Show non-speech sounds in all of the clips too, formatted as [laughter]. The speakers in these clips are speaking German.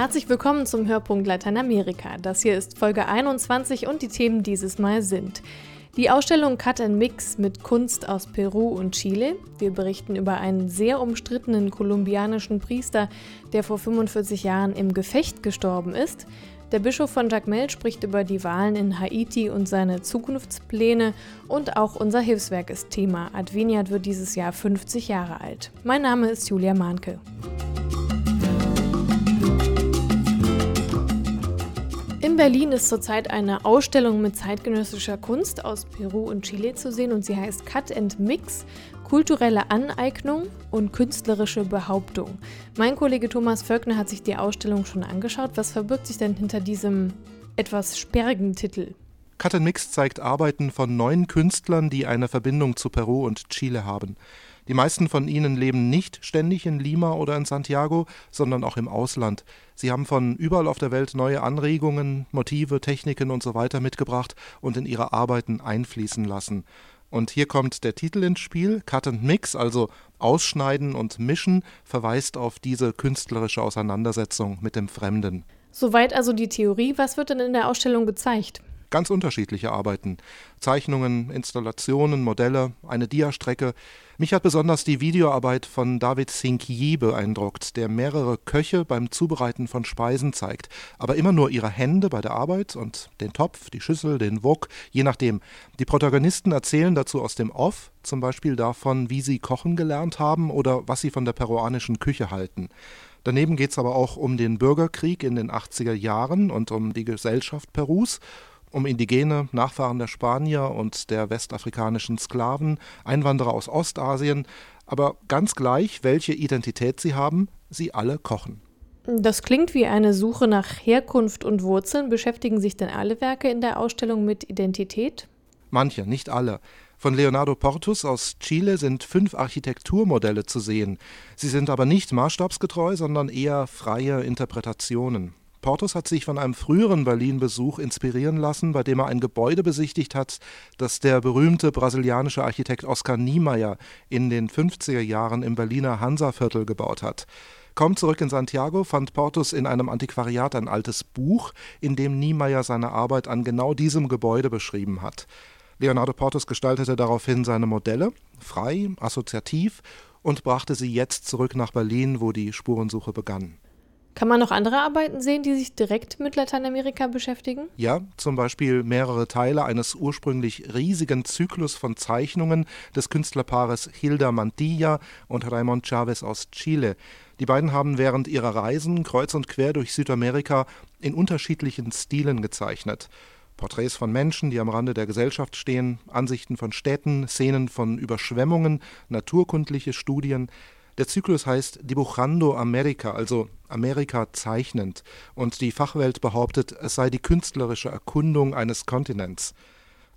Herzlich willkommen zum Hörpunkt Lateinamerika. Das hier ist Folge 21 und die Themen dieses Mal sind die Ausstellung Cut and Mix mit Kunst aus Peru und Chile. Wir berichten über einen sehr umstrittenen kolumbianischen Priester, der vor 45 Jahren im Gefecht gestorben ist. Der Bischof von Jacmel spricht über die Wahlen in Haiti und seine Zukunftspläne und auch unser Hilfswerk ist Thema. Adveniat wird dieses Jahr 50 Jahre alt. Mein Name ist Julia Mahnke. Berlin ist zurzeit eine Ausstellung mit zeitgenössischer Kunst aus Peru und Chile zu sehen und sie heißt Cut and Mix, kulturelle Aneignung und künstlerische Behauptung. Mein Kollege Thomas Völkner hat sich die Ausstellung schon angeschaut. Was verbirgt sich denn hinter diesem etwas sperrigen Titel? Cut and Mix zeigt Arbeiten von neun Künstlern, die eine Verbindung zu Peru und Chile haben. Die meisten von ihnen leben nicht ständig in Lima oder in Santiago, sondern auch im Ausland. Sie haben von überall auf der Welt neue Anregungen, Motive, Techniken und so weiter mitgebracht und in ihre Arbeiten einfließen lassen. Und hier kommt der Titel ins Spiel. Cut and Mix, also Ausschneiden und Mischen, verweist auf diese künstlerische Auseinandersetzung mit dem Fremden. Soweit also die Theorie. Was wird denn in der Ausstellung gezeigt? Ganz unterschiedliche Arbeiten. Zeichnungen, Installationen, Modelle, eine Diastrecke. Mich hat besonders die Videoarbeit von David Sinkiyi beeindruckt, der mehrere Köche beim Zubereiten von Speisen zeigt, aber immer nur ihre Hände bei der Arbeit und den Topf, die Schüssel, den Wok, je nachdem. Die Protagonisten erzählen dazu aus dem Off, zum Beispiel davon, wie sie kochen gelernt haben oder was sie von der peruanischen Küche halten. Daneben geht es aber auch um den Bürgerkrieg in den 80er Jahren und um die Gesellschaft Perus um Indigene, Nachfahren der Spanier und der westafrikanischen Sklaven, Einwanderer aus Ostasien, aber ganz gleich, welche Identität sie haben, sie alle kochen. Das klingt wie eine Suche nach Herkunft und Wurzeln. Beschäftigen sich denn alle Werke in der Ausstellung mit Identität? Manche, nicht alle. Von Leonardo Portus aus Chile sind fünf Architekturmodelle zu sehen. Sie sind aber nicht maßstabsgetreu, sondern eher freie Interpretationen. Portus hat sich von einem früheren Berlin-Besuch inspirieren lassen, bei dem er ein Gebäude besichtigt hat, das der berühmte brasilianische Architekt Oskar Niemeyer in den 50er Jahren im Berliner Hansaviertel gebaut hat. Kaum zurück in Santiago fand Portus in einem Antiquariat ein altes Buch, in dem Niemeyer seine Arbeit an genau diesem Gebäude beschrieben hat. Leonardo Portus gestaltete daraufhin seine Modelle, frei, assoziativ, und brachte sie jetzt zurück nach Berlin, wo die Spurensuche begann. Kann man noch andere Arbeiten sehen, die sich direkt mit Lateinamerika beschäftigen? Ja, zum Beispiel mehrere Teile eines ursprünglich riesigen Zyklus von Zeichnungen des Künstlerpaares Hilda Mantilla und Raymond Chavez aus Chile. Die beiden haben während ihrer Reisen kreuz und quer durch Südamerika in unterschiedlichen Stilen gezeichnet. Porträts von Menschen, die am Rande der Gesellschaft stehen, Ansichten von Städten, Szenen von Überschwemmungen, naturkundliche Studien. Der Zyklus heißt Dibujando America, also Amerika zeichnend, und die Fachwelt behauptet, es sei die künstlerische Erkundung eines Kontinents.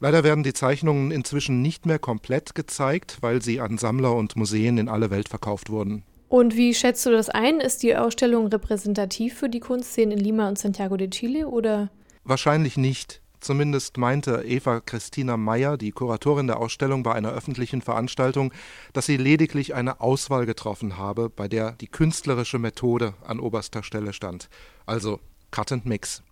Leider werden die Zeichnungen inzwischen nicht mehr komplett gezeigt, weil sie an Sammler und Museen in alle Welt verkauft wurden. Und wie schätzt du das ein? Ist die Ausstellung repräsentativ für die Kunstszenen in Lima und Santiago de Chile oder? Wahrscheinlich nicht. Zumindest meinte Eva Christina Meyer, die Kuratorin der Ausstellung bei einer öffentlichen Veranstaltung, dass sie lediglich eine Auswahl getroffen habe, bei der die künstlerische Methode an oberster Stelle stand. Also Cut and Mix.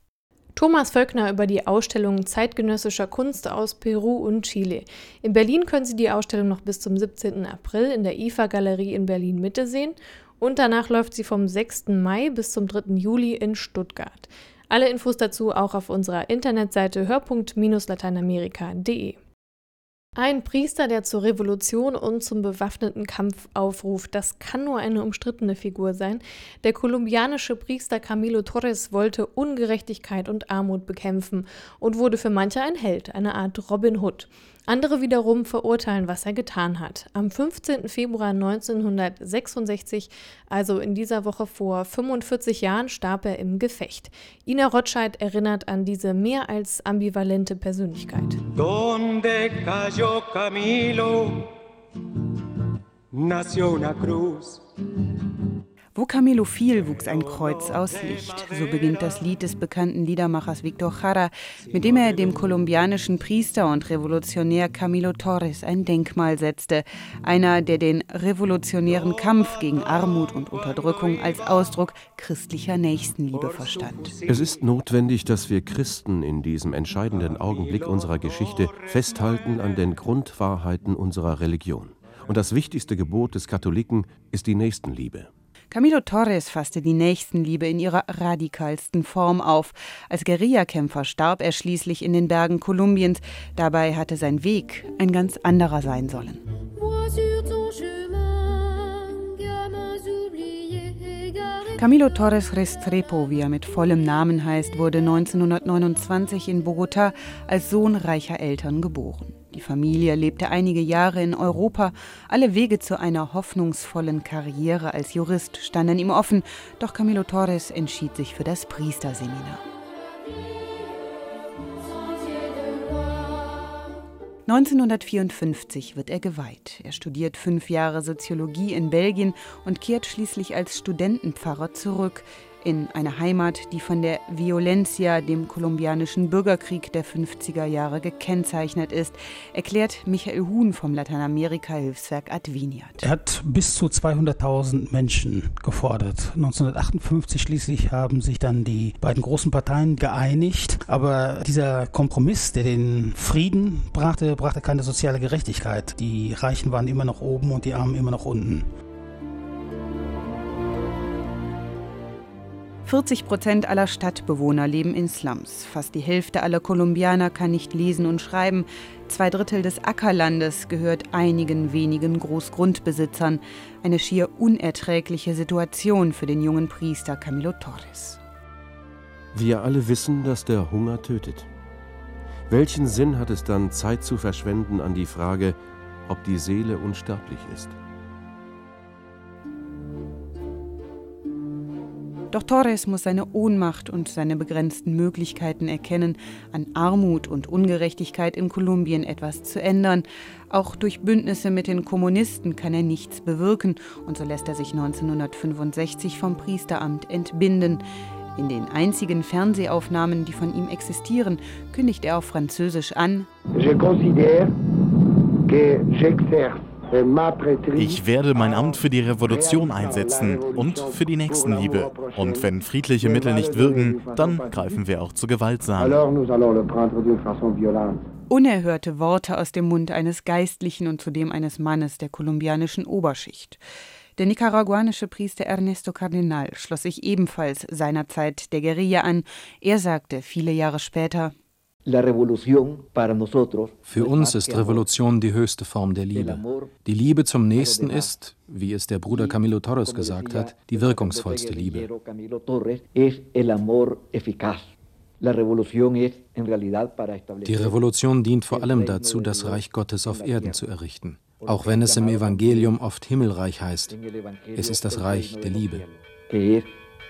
Thomas Völkner über die Ausstellung zeitgenössischer Kunst aus Peru und Chile. In Berlin können Sie die Ausstellung noch bis zum 17. April in der IFA-Galerie in Berlin-Mitte sehen und danach läuft sie vom 6. Mai bis zum 3. Juli in Stuttgart. Alle Infos dazu auch auf unserer Internetseite hörpunkt-lateinamerika.de. Ein Priester, der zur Revolution und zum bewaffneten Kampf aufruft, das kann nur eine umstrittene Figur sein. Der kolumbianische Priester Camilo Torres wollte Ungerechtigkeit und Armut bekämpfen und wurde für manche ein Held, eine Art Robin Hood. Andere wiederum verurteilen, was er getan hat. Am 15. Februar 1966, also in dieser Woche vor 45 Jahren, starb er im Gefecht. Ina Rotscheid erinnert an diese mehr als ambivalente Persönlichkeit. Donde Camilo, nació una cruz. Wo Camilo fiel, wuchs ein Kreuz aus Licht. So beginnt das Lied des bekannten Liedermachers Victor Jara, mit dem er dem kolumbianischen Priester und Revolutionär Camilo Torres ein Denkmal setzte. Einer, der den revolutionären Kampf gegen Armut und Unterdrückung als Ausdruck christlicher Nächstenliebe verstand. Es ist notwendig, dass wir Christen in diesem entscheidenden Augenblick unserer Geschichte festhalten an den Grundwahrheiten unserer Religion. Und das wichtigste Gebot des Katholiken ist die Nächstenliebe. Camilo Torres fasste die Nächstenliebe in ihrer radikalsten Form auf. Als Guerillakämpfer starb er schließlich in den Bergen Kolumbiens. Dabei hatte sein Weg ein ganz anderer sein sollen. Camilo Torres Restrepo, wie er mit vollem Namen heißt, wurde 1929 in Bogotá als Sohn reicher Eltern geboren. Die Familie lebte einige Jahre in Europa. Alle Wege zu einer hoffnungsvollen Karriere als Jurist standen ihm offen, doch Camilo Torres entschied sich für das Priesterseminar. 1954 wird er geweiht. Er studiert fünf Jahre Soziologie in Belgien und kehrt schließlich als Studentenpfarrer zurück in eine Heimat, die von der Violencia, dem kolumbianischen Bürgerkrieg der 50er Jahre, gekennzeichnet ist, erklärt Michael Huhn vom Lateinamerika-Hilfswerk Adviniat. Er hat bis zu 200.000 Menschen gefordert. 1958 schließlich haben sich dann die beiden großen Parteien geeinigt, aber dieser Kompromiss, der den Frieden brachte, brachte keine soziale Gerechtigkeit. Die Reichen waren immer noch oben und die Armen immer noch unten. 40 Prozent aller Stadtbewohner leben in Slums. Fast die Hälfte aller Kolumbianer kann nicht lesen und schreiben. Zwei Drittel des Ackerlandes gehört einigen wenigen Großgrundbesitzern. Eine schier unerträgliche Situation für den jungen Priester Camilo Torres. Wir alle wissen, dass der Hunger tötet. Welchen Sinn hat es dann, Zeit zu verschwenden an die Frage, ob die Seele unsterblich ist? Doch Torres muss seine Ohnmacht und seine begrenzten Möglichkeiten erkennen, an Armut und Ungerechtigkeit in Kolumbien etwas zu ändern. Auch durch Bündnisse mit den Kommunisten kann er nichts bewirken und so lässt er sich 1965 vom Priesteramt entbinden. In den einzigen Fernsehaufnahmen, die von ihm existieren, kündigt er auf Französisch an. Je considère que j'exerce ich werde mein Amt für die Revolution einsetzen und für die Nächstenliebe. Und wenn friedliche Mittel nicht wirken, dann greifen wir auch zu gewaltsam. Unerhörte Worte aus dem Mund eines Geistlichen und zudem eines Mannes der kolumbianischen Oberschicht. Der nicaraguanische Priester Ernesto Cardenal schloss sich ebenfalls seinerzeit der Guerilla an. Er sagte viele Jahre später, für uns ist Revolution die höchste Form der Liebe. Die Liebe zum Nächsten ist, wie es der Bruder Camilo Torres gesagt hat, die wirkungsvollste Liebe. Die Revolution dient vor allem dazu, das Reich Gottes auf Erden zu errichten. Auch wenn es im Evangelium oft Himmelreich heißt, es ist das Reich der Liebe.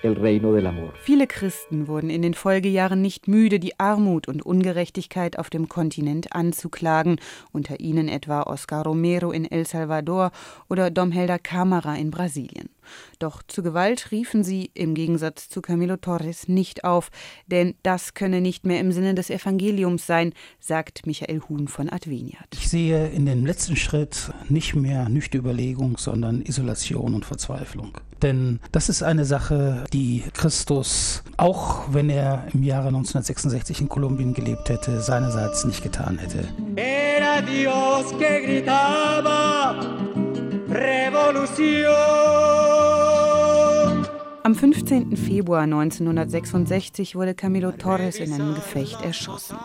Viele Christen wurden in den Folgejahren nicht müde, die Armut und Ungerechtigkeit auf dem Kontinent anzuklagen, unter ihnen etwa Oscar Romero in El Salvador oder Dom Helder Câmara in Brasilien. Doch zu Gewalt riefen sie im Gegensatz zu Camilo Torres nicht auf, denn das könne nicht mehr im Sinne des Evangeliums sein, sagt Michael Huhn von Adveniat. Ich sehe in dem letzten Schritt nicht mehr nüchte Überlegung, sondern Isolation und Verzweiflung. Denn das ist eine Sache, die Christus, auch wenn er im Jahre 1966 in Kolumbien gelebt hätte, seinerseits nicht getan hätte. Era Dios que gritaba, Revolution. Am 15. Februar 1966 wurde Camilo Torres in einem Gefecht erschossen.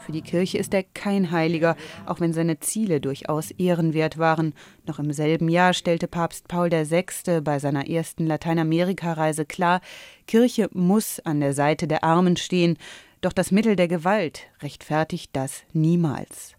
Für die Kirche ist er kein Heiliger, auch wenn seine Ziele durchaus ehrenwert waren. Noch im selben Jahr stellte Papst Paul VI. bei seiner ersten Lateinamerika-Reise klar, Kirche muss an der Seite der Armen stehen, doch das Mittel der Gewalt rechtfertigt das niemals.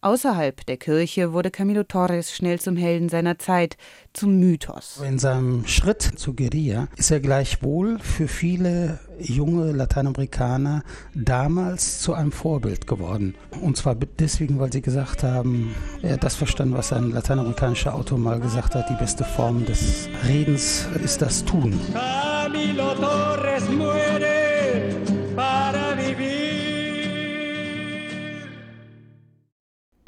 Außerhalb der Kirche wurde Camilo Torres schnell zum Helden seiner Zeit, zum Mythos. In seinem Schritt zu Guerilla ist er gleichwohl für viele junge Lateinamerikaner damals zu einem Vorbild geworden. Und zwar deswegen, weil sie gesagt haben, er hat das verstanden, was ein lateinamerikanischer Autor mal gesagt hat, die beste Form des Redens ist das Tun. Camilo Torres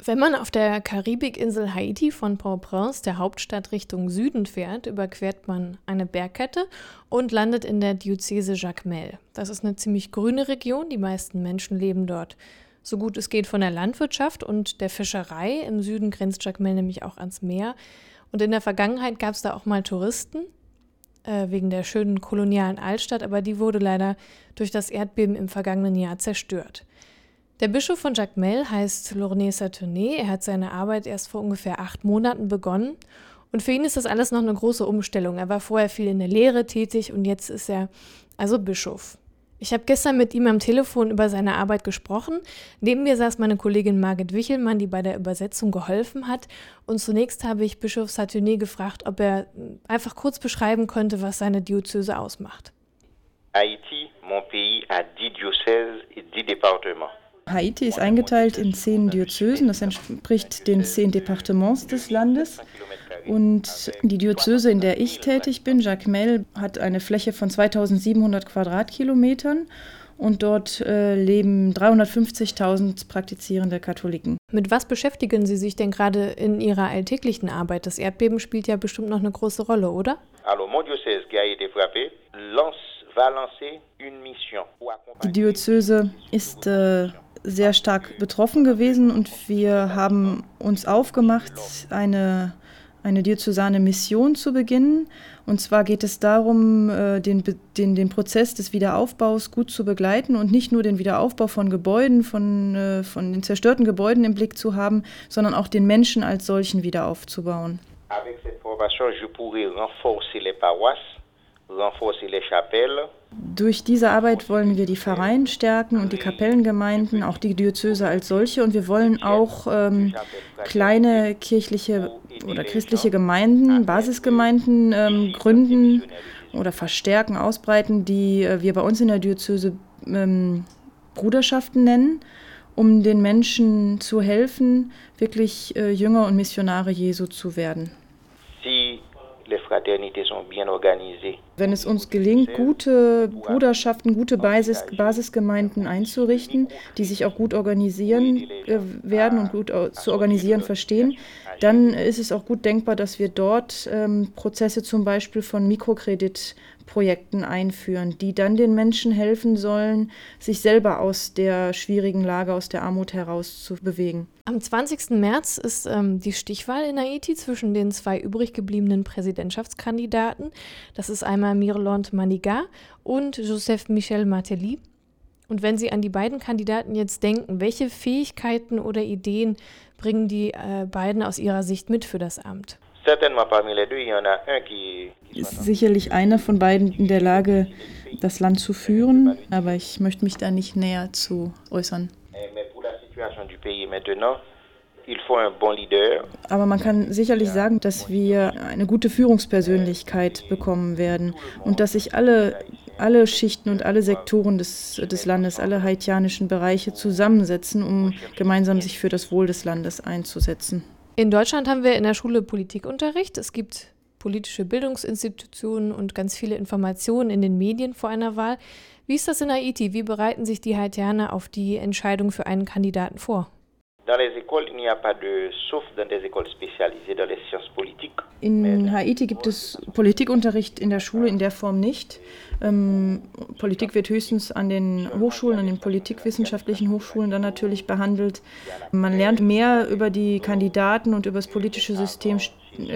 Wenn man auf der Karibikinsel Haiti von Port-au-Prince, der Hauptstadt, Richtung Süden fährt, überquert man eine Bergkette und landet in der Diözese Jacmel. Das ist eine ziemlich grüne Region, die meisten Menschen leben dort. So gut es geht von der Landwirtschaft und der Fischerei. Im Süden grenzt Jacmel nämlich auch ans Meer. Und in der Vergangenheit gab es da auch mal Touristen, äh, wegen der schönen kolonialen Altstadt, aber die wurde leider durch das Erdbeben im vergangenen Jahr zerstört. Der Bischof von Jacmel heißt Lourné Saturné. Er hat seine Arbeit erst vor ungefähr acht Monaten begonnen. Und für ihn ist das alles noch eine große Umstellung. Er war vorher viel in der Lehre tätig und jetzt ist er also Bischof. Ich habe gestern mit ihm am Telefon über seine Arbeit gesprochen. Neben mir saß meine Kollegin Margit Wichelmann, die bei der Übersetzung geholfen hat. Und zunächst habe ich Bischof Saturné gefragt, ob er einfach kurz beschreiben könnte, was seine Diözese ausmacht. Haïti, mon pays, a dix diocèses et dix départements. Haiti ist eingeteilt in zehn Diözesen, das entspricht den zehn Departements des Landes. Und die Diözese, in der ich tätig bin, Jacmel, hat eine Fläche von 2700 Quadratkilometern und dort äh, leben 350.000 praktizierende Katholiken. Mit was beschäftigen Sie sich denn gerade in Ihrer alltäglichen Arbeit? Das Erdbeben spielt ja bestimmt noch eine große Rolle, oder? Die Diözese ist äh, sehr stark betroffen gewesen und wir haben uns aufgemacht, eine, eine diözesane Mission zu beginnen. Und zwar geht es darum, äh, den, den, den Prozess des Wiederaufbaus gut zu begleiten und nicht nur den Wiederaufbau von Gebäuden, von, äh, von den zerstörten Gebäuden im Blick zu haben, sondern auch den Menschen als solchen wieder aufzubauen. Avec cette formation, je pourrais renforcer les paroisses. Durch diese Arbeit wollen wir die Pfarreien stärken und die Kapellengemeinden, auch die Diözese als solche. Und wir wollen auch ähm, kleine kirchliche oder christliche Gemeinden, Basisgemeinden ähm, gründen oder verstärken, ausbreiten, die äh, wir bei uns in der Diözese ähm, Bruderschaften nennen, um den Menschen zu helfen, wirklich äh, Jünger und Missionare Jesu zu werden. Wenn es uns gelingt, gute Bruderschaften, gute Basis, Basisgemeinden einzurichten, die sich auch gut organisieren äh, werden und gut zu organisieren verstehen, dann ist es auch gut denkbar, dass wir dort ähm, Prozesse zum Beispiel von Mikrokredit Projekten einführen, die dann den Menschen helfen sollen, sich selber aus der schwierigen Lage, aus der Armut heraus zu bewegen. Am 20. März ist ähm, die Stichwahl in Haiti zwischen den zwei übrig gebliebenen Präsidentschaftskandidaten. Das ist einmal Mirland Maniga und Joseph Michel Martelly. Und wenn Sie an die beiden Kandidaten jetzt denken, welche Fähigkeiten oder Ideen bringen die äh, beiden aus Ihrer Sicht mit für das Amt? Ist sicherlich einer von beiden in der Lage, das Land zu führen, aber ich möchte mich da nicht näher zu äußern. Aber man kann sicherlich sagen, dass wir eine gute Führungspersönlichkeit bekommen werden und dass sich alle, alle Schichten und alle Sektoren des, des Landes, alle haitianischen Bereiche zusammensetzen, um gemeinsam sich für das Wohl des Landes einzusetzen. In Deutschland haben wir in der Schule Politikunterricht. Es gibt politische Bildungsinstitutionen und ganz viele Informationen in den Medien vor einer Wahl. Wie ist das in Haiti? Wie bereiten sich die Haitianer auf die Entscheidung für einen Kandidaten vor? In Haiti gibt es Politikunterricht in der Schule in der Form nicht. Ähm, Politik wird höchstens an den Hochschulen, an den politikwissenschaftlichen Hochschulen dann natürlich behandelt. Man lernt mehr über die Kandidaten und über das politische System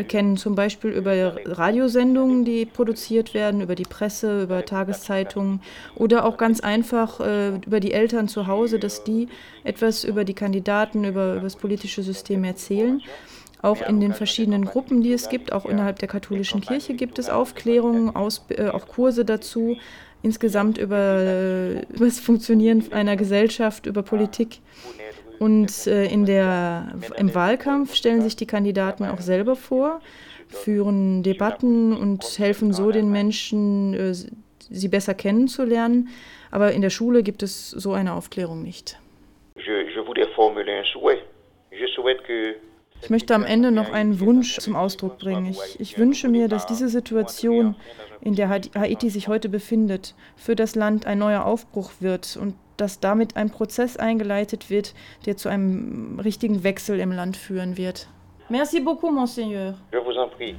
kennen, zum Beispiel über Radiosendungen, die produziert werden, über die Presse, über Tageszeitungen oder auch ganz einfach äh, über die Eltern zu Hause, dass die etwas über die Kandidaten, über, über das politische System erzählen. Auch in den verschiedenen Gruppen, die es gibt, auch innerhalb der katholischen Kirche gibt es Aufklärungen, aus, äh, auch Kurse dazu, insgesamt über, äh, über [laughs] das Funktionieren einer Gesellschaft, über Politik. Und äh, in der, im Wahlkampf stellen sich die Kandidaten auch selber vor, führen Debatten und helfen so den Menschen, äh, sie besser kennenzulernen. Aber in der Schule gibt es so eine Aufklärung nicht. Ich möchte am Ende noch einen Wunsch zum Ausdruck bringen. Ich, ich, wünsche mir, dass diese Situation, in der Haiti sich heute befindet, für das Land ein neuer Aufbruch wird und dass damit ein Prozess eingeleitet wird, der zu einem richtigen Wechsel im Land führen wird. Merci beaucoup, Monseigneur. Je vous en prie.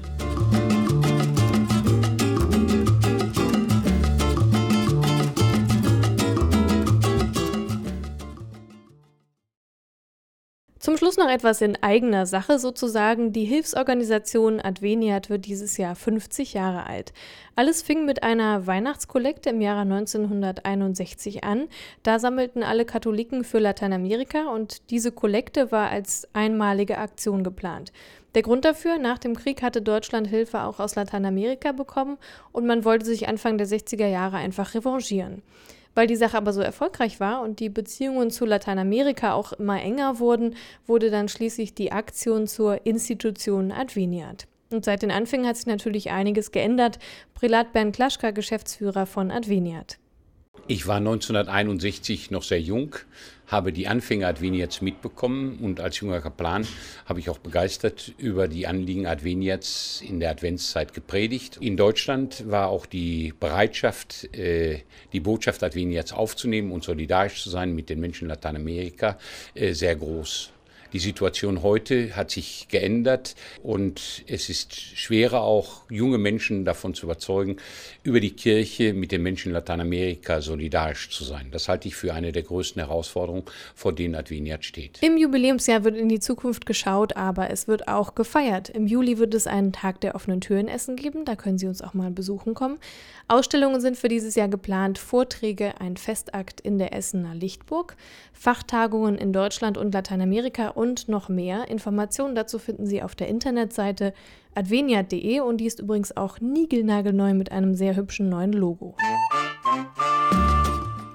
Zum Schluss noch etwas in eigener Sache sozusagen. Die Hilfsorganisation Adveniat wird dieses Jahr 50 Jahre alt. Alles fing mit einer Weihnachtskollekte im Jahre 1961 an. Da sammelten alle Katholiken für Lateinamerika und diese Kollekte war als einmalige Aktion geplant. Der Grund dafür, nach dem Krieg hatte Deutschland Hilfe auch aus Lateinamerika bekommen und man wollte sich Anfang der 60er Jahre einfach revanchieren. Weil die Sache aber so erfolgreich war und die Beziehungen zu Lateinamerika auch immer enger wurden, wurde dann schließlich die Aktion zur Institution Adveniat. Und seit den Anfängen hat sich natürlich einiges geändert. Prälat Bernd Klaschka, Geschäftsführer von Adveniat. Ich war 1961 noch sehr jung, habe die Anfänge Adveniats mitbekommen und als junger Kaplan habe ich auch begeistert über die Anliegen Adveniats in der Adventszeit gepredigt. In Deutschland war auch die Bereitschaft, äh, die Botschaft Adveniats aufzunehmen und solidarisch zu sein mit den Menschen in Lateinamerika äh, sehr groß. Die Situation heute hat sich geändert und es ist schwerer auch junge Menschen davon zu überzeugen, über die Kirche mit den Menschen in Lateinamerika solidarisch zu sein. Das halte ich für eine der größten Herausforderungen, vor denen Adveniat steht. Im Jubiläumsjahr wird in die Zukunft geschaut, aber es wird auch gefeiert. Im Juli wird es einen Tag der offenen Türen Essen geben, da können Sie uns auch mal besuchen kommen. Ausstellungen sind für dieses Jahr geplant, Vorträge, ein Festakt in der Essener Lichtburg, Fachtagungen in Deutschland und Lateinamerika und noch mehr. Informationen dazu finden Sie auf der Internetseite adveniat.de und die ist übrigens auch niegelnagelneu mit einem sehr hübschen neuen Logo.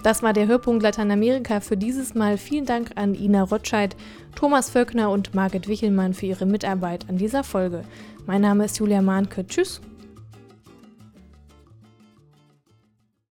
Das war der Hörpunkt Lateinamerika für dieses Mal. Vielen Dank an Ina Rotscheid, Thomas Völkner und Margit Wichelmann für ihre Mitarbeit an dieser Folge. Mein Name ist Julia Mahnke. Tschüss.